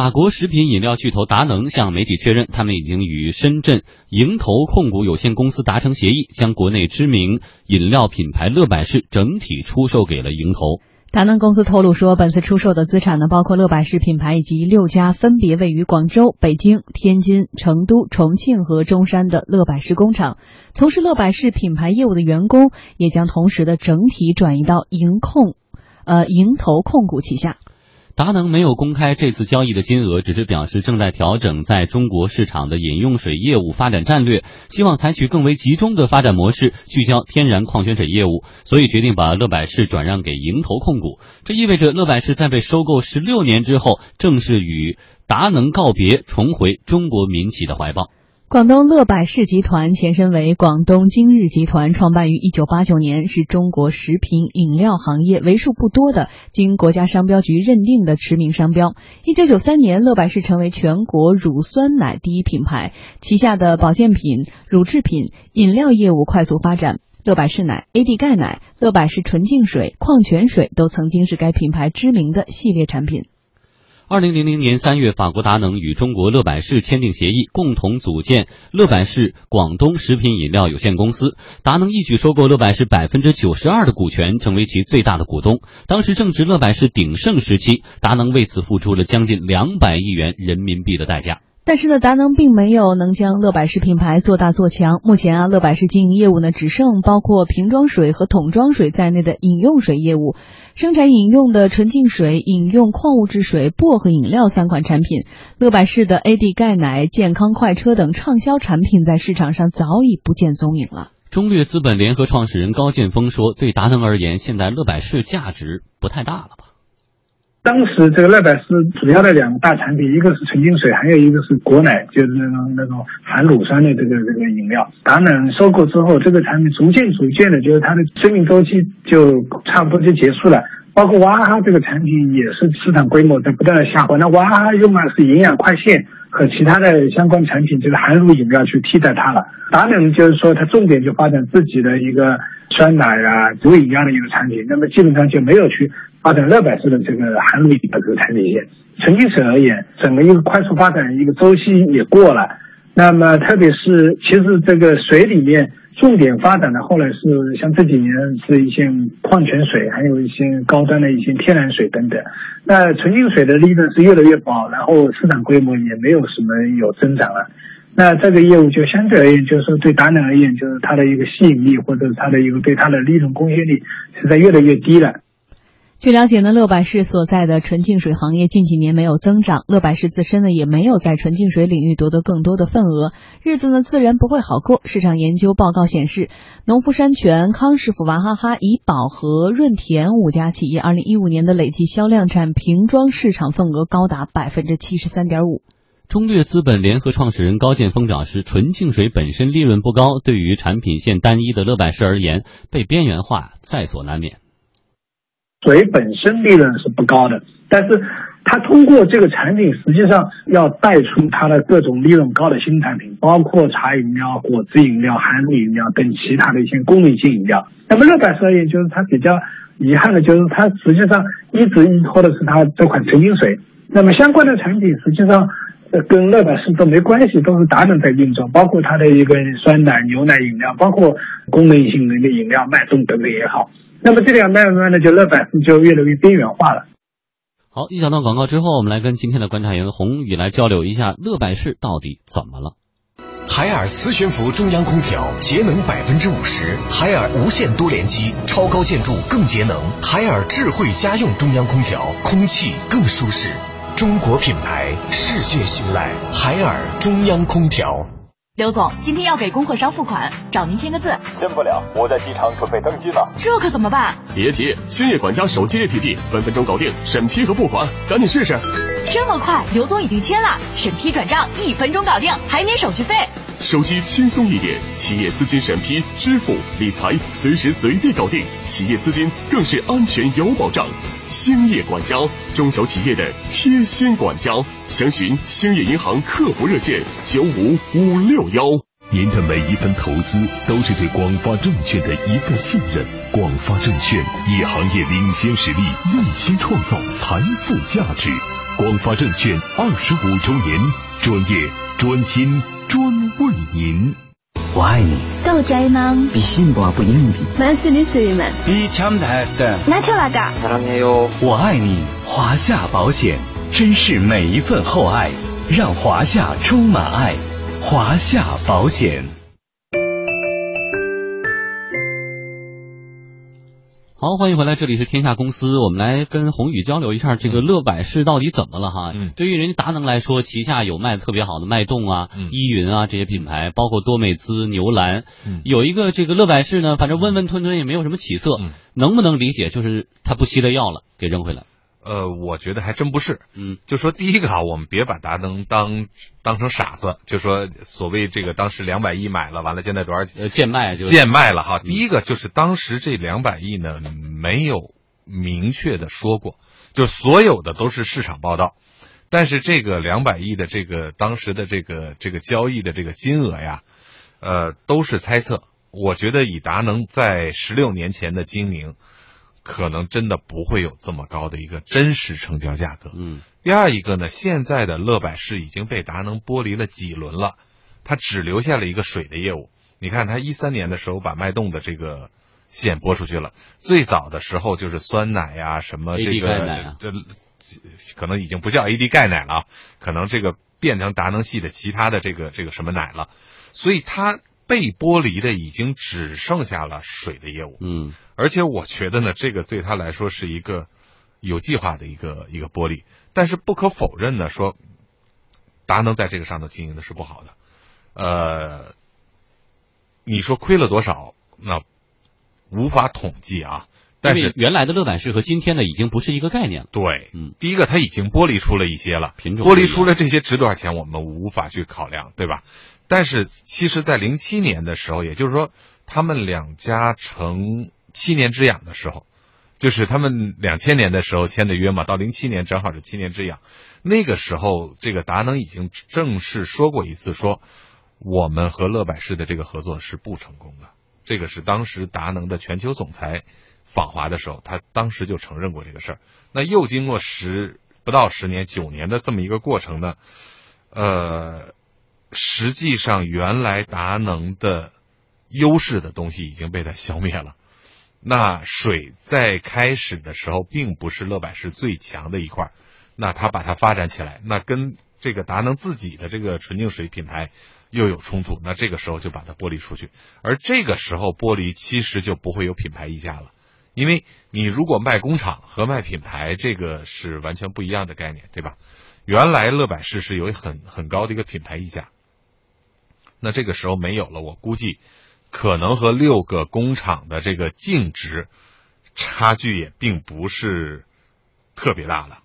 法国食品饮料巨头达能向媒体确认，他们已经与深圳盈投控股有限公司达成协议，将国内知名饮料品牌乐百氏整体出售给了盈投。达能公司透露说，本次出售的资产呢，包括乐百氏品牌以及六家分别位于广州、北京、天津、成都、重庆和中山的乐百氏工厂。从事乐百氏品牌业务的员工也将同时的整体转移到盈控，呃，盈投控股旗下。达能没有公开这次交易的金额，只是表示正在调整在中国市场的饮用水业务发展战略，希望采取更为集中的发展模式，聚焦天然矿泉水业务，所以决定把乐百氏转让给盈投控股。这意味着乐百氏在被收购十六年之后，正式与达能告别，重回中国民企的怀抱。广东乐百氏集团前身为广东今日集团，创办于一九八九年，是中国食品饮料行业为数不多的经国家商标局认定的驰名商标。一九九三年，乐百氏成为全国乳酸奶第一品牌，旗下的保健品、乳制品、饮料业务快速发展。乐百氏奶、AD 钙奶、乐百氏纯净水、矿泉水都曾经是该品牌知名的系列产品。二零零零年三月，法国达能与中国乐百氏签订协议，共同组建乐百氏广东食品饮料有限公司。达能一举收购乐百氏百分之九十二的股权，成为其最大的股东。当时正值乐百氏鼎盛时期，达能为此付出了将近两百亿元人民币的代价。但是呢，达能并没有能将乐百氏品牌做大做强。目前啊，乐百氏经营业务呢，只剩包括瓶装水和桶装水在内的饮用水业务，生产饮用的纯净水、饮用矿物质水、薄荷饮料三款产品。乐百氏的 AD 钙奶、健康快车等畅销产品在市场上早已不见踪影了。中略资本联合创始人高剑锋说：“对达能而言，现在乐百氏价值不太大了吧？”当时这个乐百氏主要的两大产品，一个是纯净水，还有一个是果奶，就是那种那种含乳酸的这个这个饮料。达能收购之后，这个产品逐渐逐渐的，就是它的生命周期就差不多就结束了。包括娃哈哈这个产品也是市场规模在不断的下滑。那娃哈哈用的是营养快线和其他的相关产品，就是含乳饮料去替代它了。达能就是说，它重点就发展自己的一个酸奶啊、乳饮料的一个产品，那么基本上就没有去。发展乐百氏的这个含乳饮料这个产品线，纯净水而言，整个一个快速发展一个周期也过了。那么，特别是其实这个水里面重点发展的后来是像这几年是一些矿泉水，还有一些高端的一些天然水等等。那纯净水的利润是越来越薄，然后市场规模也没有什么有增长了。那这个业务就相对而言，就是对达能而言，就是它的一个吸引力或者它的一个对它的利润贡献力是在越来越低了。据了解呢，乐百氏所在的纯净水行业近几年没有增长，乐百氏自身呢也没有在纯净水领域夺得更多的份额，日子呢自然不会好过。市场研究报告显示，农夫山泉、康师傅、娃哈哈、怡宝和润田五家企业，二零一五年的累计销量占瓶装市场份额高达百分之七十三点五。中略资本联合创始人高剑峰表示，纯净水本身利润不高，对于产品线单一的乐百氏而言，被边缘化在所难免。水本身利润是不高的，但是它通过这个产品，实际上要带出它的各种利润高的新产品，包括茶饮料、果汁饮料、含乳饮料等其他的一些功能性饮料。那么乐百氏而言，就是它比较遗憾的，就是它实际上一直依托的是它这款纯净水。那么相关的产品实际上跟乐百氏都没关系，都是达能在运作，包括它的一个酸奶、牛奶饮料，包括功能性的一个饮料、脉动等等也好。那么这样慢慢的就乐百氏就越来越边缘化了。好，一小段广告之后，我们来跟今天的观察员洪宇来交流一下乐百氏到底怎么了。海尔磁悬浮中央空调节能百分之五十，海尔无线多联机超高建筑更节能，海尔智慧家用中央空调空气更舒适，中国品牌，世界信赖，海尔中央空调。刘总，今天要给供货商付款，找您签个字。签不了，我在机场准备登机呢。这可怎么办？别急，兴业管家手机 APP 分分钟搞定审批和付款，赶紧试试。这么快，刘总已经签了，审批转账一分钟搞定，还免手续费。手机轻松一点，企业资金审批、支付、理财随时随地搞定，企业资金更是安全有保障。兴业管家，中小企业的贴心管家，详询兴业银行客服热线九五五六幺。您的每一分投资都是对广发证券的一个信任。广发证券以行业领先实力，用心创造财富价值。广发证券二十五周年，专业、专心、专为您。我爱你，豆仔囊比信不不硬币，만스니스만比참다的，나철아가 사랑해요。我爱你，华夏保险，珍视每一份厚爱，让华夏充满爱，华夏保险。 好，欢迎回来，这里是天下公司，我们来跟宏宇交流一下这个乐百氏到底怎么了哈？嗯，对于人家达能来说，旗下有卖的特别好的脉动啊、依云啊这些品牌，包括多美姿、牛栏，嗯，有一个这个乐百氏呢，反正温温吞吞也没有什么起色，嗯，能不能理解？就是他不惜的药了，给扔回来。呃，我觉得还真不是，嗯，就说第一个啊，我们别把达能当当成傻子，就说所谓这个当时两百亿买了，完了现在多少呃贱卖就贱卖了哈。第一个就是当时这两百亿呢没有明确的说过，就所有的都是市场报道，但是这个两百亿的这个当时的这个这个交易的这个金额呀，呃，都是猜测。我觉得以达能在十六年前的精明。可能真的不会有这么高的一个真实成交价格。嗯，第二一个呢，现在的乐百氏已经被达能剥离了几轮了，它只留下了一个水的业务。你看，它一三年的时候把脉动的这个线拨出去了，最早的时候就是酸奶呀、什么这个这可能已经不叫 AD 钙奶了，可能这个变成达能系的其他的这个这个什么奶了，所以它。被剥离的已经只剩下了水的业务，嗯，而且我觉得呢，这个对他来说是一个有计划的一个一个剥离，但是不可否认呢，说达能在这个上头经营的是不好的，呃，你说亏了多少，那无法统计啊。但是原来的乐百氏和今天的已经不是一个概念了。对，嗯，第一个它已经剥离出了一些了，品种剥离出了这些值多少钱，我们无法去考量，对吧？但是，其实，在零七年的时候，也就是说，他们两家成七年之痒的时候，就是他们两千年的时候签的约嘛，到零七年正好是七年之痒。那个时候，这个达能已经正式说过一次，说我们和乐百氏的这个合作是不成功的。这个是当时达能的全球总裁访华的时候，他当时就承认过这个事儿。那又经过十不到十年、九年的这么一个过程呢，呃。实际上，原来达能的优势的东西已经被它消灭了。那水在开始的时候并不是乐百氏最强的一块，那它把它发展起来，那跟这个达能自己的这个纯净水品牌又有冲突，那这个时候就把它剥离出去。而这个时候剥离其实就不会有品牌溢价了，因为你如果卖工厂和卖品牌，这个是完全不一样的概念，对吧？原来乐百氏是有很很高的一个品牌溢价。那这个时候没有了，我估计可能和六个工厂的这个净值差距也并不是特别大了。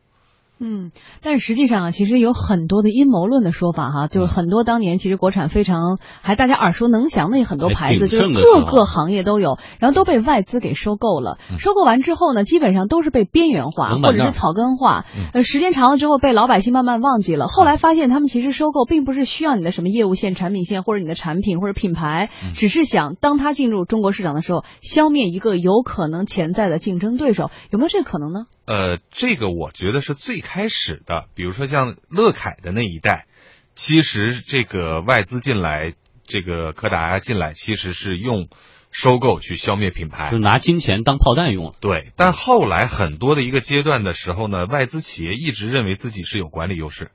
嗯，但是实际上啊，其实有很多的阴谋论的说法哈，就是很多当年其实国产非常还大家耳熟能详的很多牌子，就是各个行业都有，然后都被外资给收购了。收购完之后呢，基本上都是被边缘化或者是草根化，呃，时间长了之后被老百姓慢慢忘记了。后来发现他们其实收购并不是需要你的什么业务线、产品线或者你的产品或者品牌，只是想当他进入中国市场的时候，消灭一个有可能潜在的竞争对手，有没有这个可能呢？呃，这个我觉得是最开始的，比如说像乐凯的那一代，其实这个外资进来，这个柯达呀进来，其实是用收购去消灭品牌，就拿金钱当炮弹用。对，但后来很多的一个阶段的时候呢，外资企业一直认为自己是有管理优势、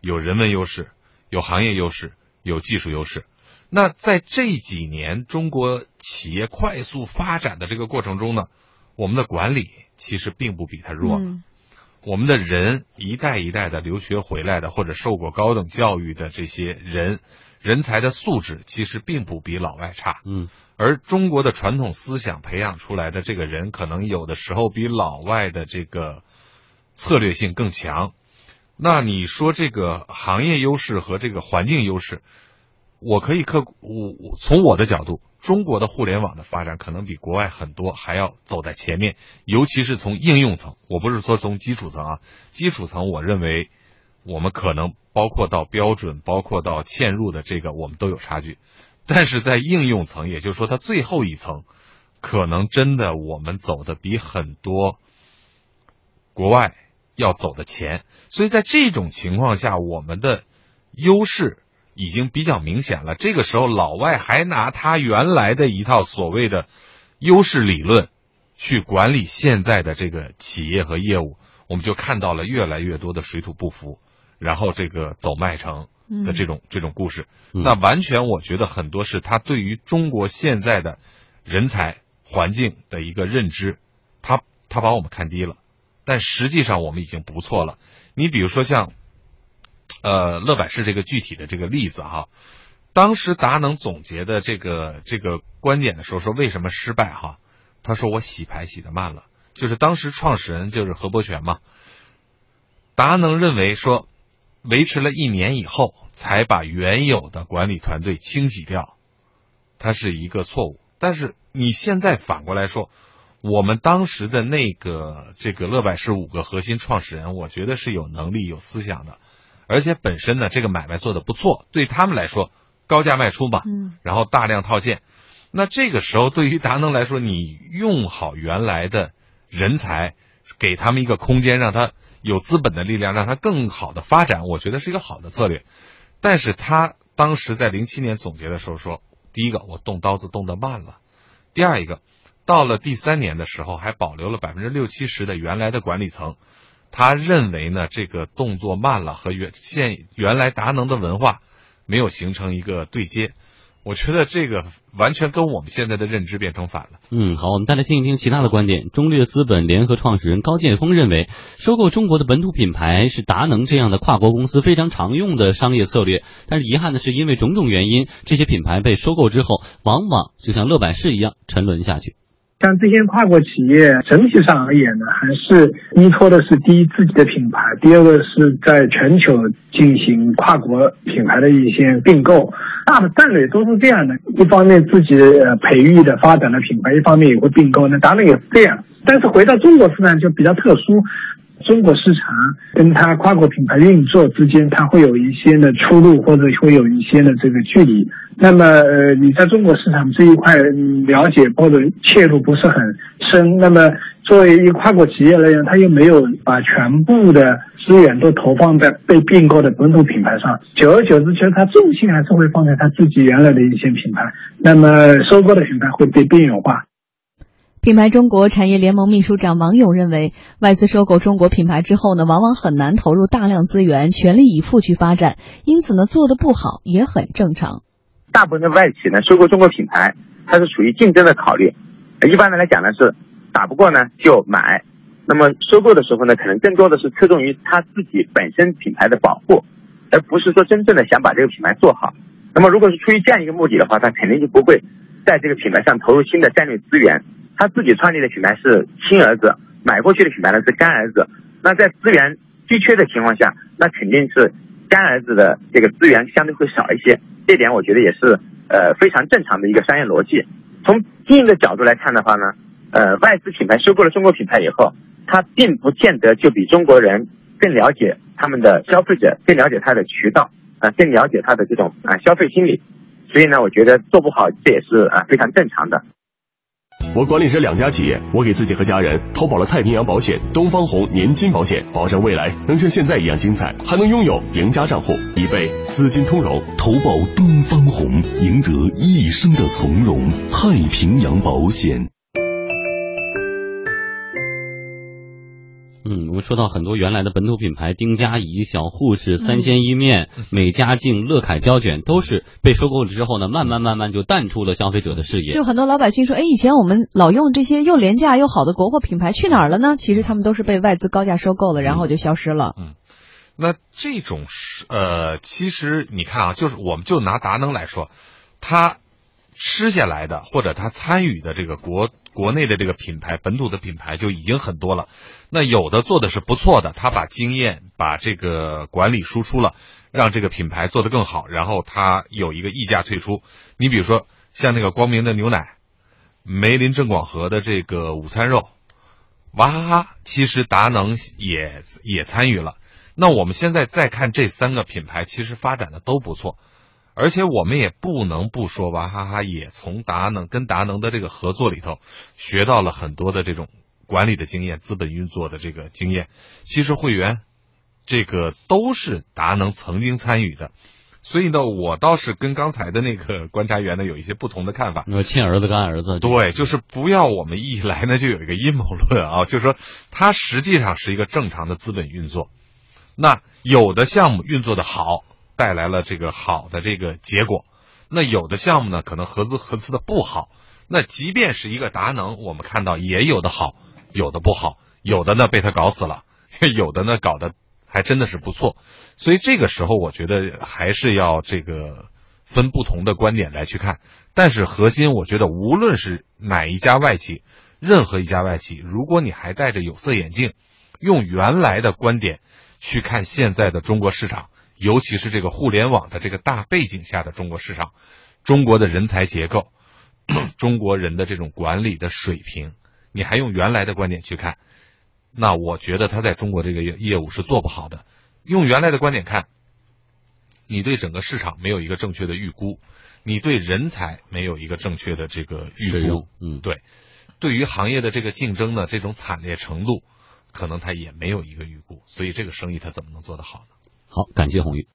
有人文优势、有行业优势、有技术优势。那在这几年中国企业快速发展的这个过程中呢，我们的管理。其实并不比它弱，我们的人一代一代的留学回来的，或者受过高等教育的这些人，人才的素质其实并不比老外差。嗯，而中国的传统思想培养出来的这个人，可能有的时候比老外的这个策略性更强。那你说这个行业优势和这个环境优势，我可以客我从我的角度。中国的互联网的发展可能比国外很多还要走在前面，尤其是从应用层。我不是说从基础层啊，基础层我认为我们可能包括到标准，包括到嵌入的这个我们都有差距。但是在应用层，也就是说它最后一层，可能真的我们走的比很多国外要走的前，所以在这种情况下，我们的优势已经比较明显了。这个时候，老外还拿他原来的一套所谓的优势理论去管理现在的这个企业和业务，我们就看到了越来越多的水土不服，然后这个走麦城的这种、这种故事。那完全，我觉得很多是他对于中国现在的人才环境的一个认知，他他把我们看低了。但实际上我们已经不错了。你比如说像，呃，乐百氏这个具体的这个例子哈，当时达能总结的这个这个观点的时候说为什么失败哈？他说我洗牌洗的慢了，就是当时创始人就是何伯权嘛。达能认为说，维持了一年以后才把原有的管理团队清洗掉，它是一个错误。但是你现在反过来说。我们当时的那个这个乐百氏五个核心创始人，我觉得是有能力、有思想的，而且本身呢，这个买卖做的不错，对他们来说高价卖出嘛，嗯，然后大量套现，那这个时候对于达能来说，你用好原来的人才，给他们一个空间，让他有资本的力量，让他更好的发展，我觉得是一个好的策略。但是他当时在零七年总结的时候说，第一个我动刀子动得慢了，第二一个。到了第三年的时候，还保留了百分之六七十的原来的管理层。他认为呢，这个动作慢了，和原现原来达能的文化没有形成一个对接。我觉得这个完全跟我们现在的认知变成反了。嗯，好，我们再来听一听其他的观点。中略资本联合创始人高建峰认为，收购中国的本土品牌是达能这样的跨国公司非常常用的商业策略。但是遗憾的是，因为种种原因，这些品牌被收购之后，往往就像乐百氏一样沉沦下去。像这些跨国企业整体上而言呢，还是依托的是第一自己的品牌，第二个是在全球进行跨国品牌的一些并购，大的战略都是这样的。一方面自己呃培育的发展的品牌，一方面也会并购，那当然也是这样。但是回到中国市场就比较特殊。中国市场跟它跨国品牌运作之间，它会有一些的出入，或者会有一些的这个距离。那么，呃，你在中国市场这一块了解或者切入不是很深。那么，作为一个跨国企业来讲，它又没有把全部的资源都投放在被并购的本土品牌上。久而久之，其实它重心还是会放在它自己原来的一些品牌。那么，收购的品牌会被边缘化。品牌中国产业联盟秘书长王勇认为，外资收购中国品牌之后呢，往往很难投入大量资源，全力以赴去发展，因此呢，做的不好也很正常。大部分的外企呢，收购中国品牌，它是属于竞争的考虑。一般的来讲呢，是打不过呢就买。那么收购的时候呢，可能更多的是侧重于他自己本身品牌的保护，而不是说真正的想把这个品牌做好。那么如果是出于这样一个目的的话，他肯定就不会在这个品牌上投入新的战略资源。他自己创立的品牌是亲儿子，买过去的品牌呢是干儿子。那在资源稀缺的情况下，那肯定是干儿子的这个资源相对会少一些。这点我觉得也是呃非常正常的一个商业逻辑。从经营的角度来看的话呢，呃，外资品牌收购了中国品牌以后，它并不见得就比中国人更了解他们的消费者，更了解他的渠道啊，更了解他的这种啊消费心理。所以呢，我觉得做不好这也是啊非常正常的。我管理着两家企业，我给自己和家人投保了太平洋保险、东方红年金保险，保证未来能像现在一样精彩，还能拥有赢家账户，以备资金通融。投保东方红，赢得一生的从容。太平洋保险。们说到很多原来的本土品牌，丁家怡、小护士、三鲜一面、美家净、乐凯胶卷，都是被收购了之后呢，慢慢慢慢就淡出了消费者的视野。就很多老百姓说，哎，以前我们老用这些又廉价又好的国货品牌去哪儿了呢？其实他们都是被外资高价收购了，然后就消失了。嗯，那这种是呃，其实你看啊，就是我们就拿达能来说，他吃下来的或者他参与的这个国国内的这个品牌本土的品牌就已经很多了。那有的做的是不错的，他把经验、把这个管理输出了，让这个品牌做得更好，然后他有一个溢价退出。你比如说像那个光明的牛奶、梅林正广和的这个午餐肉、娃哈哈，其实达能也也参与了。那我们现在再看这三个品牌，其实发展的都不错，而且我们也不能不说娃哈哈也从达能跟达能的这个合作里头学到了很多的这种。管理的经验、资本运作的这个经验，其实会员这个都是达能曾经参与的。所以呢，我倒是跟刚才的那个观察员呢有一些不同的看法。呃，亲儿子干儿子，对，就是不要我们一来呢就有一个阴谋论啊，就是说它实际上是一个正常的资本运作。那有的项目运作的好，带来了这个好的这个结果；那有的项目呢，可能合资合资的不好。那即便是一个达能，我们看到也有的好，有的不好，有的呢被他搞死了，有的呢搞得还真的是不错。所以这个时候，我觉得还是要这个分不同的观点来去看。但是核心，我觉得无论是哪一家外企，任何一家外企，如果你还戴着有色眼镜，用原来的观点去看现在的中国市场，尤其是这个互联网的这个大背景下的中国市场，中国的人才结构，中国人的这种管理的水平，你还用原来的观点去看，那我觉得他在中国这个业业务是做不好的。用原来的观点看，你对整个市场没有一个正确的预估，你对人才没有一个正确的这个预估，嗯，对，对于行业的这个竞争呢，这种惨烈程度，可能他也没有一个预估，所以这个生意他怎么能做得好呢？好，感谢红玉。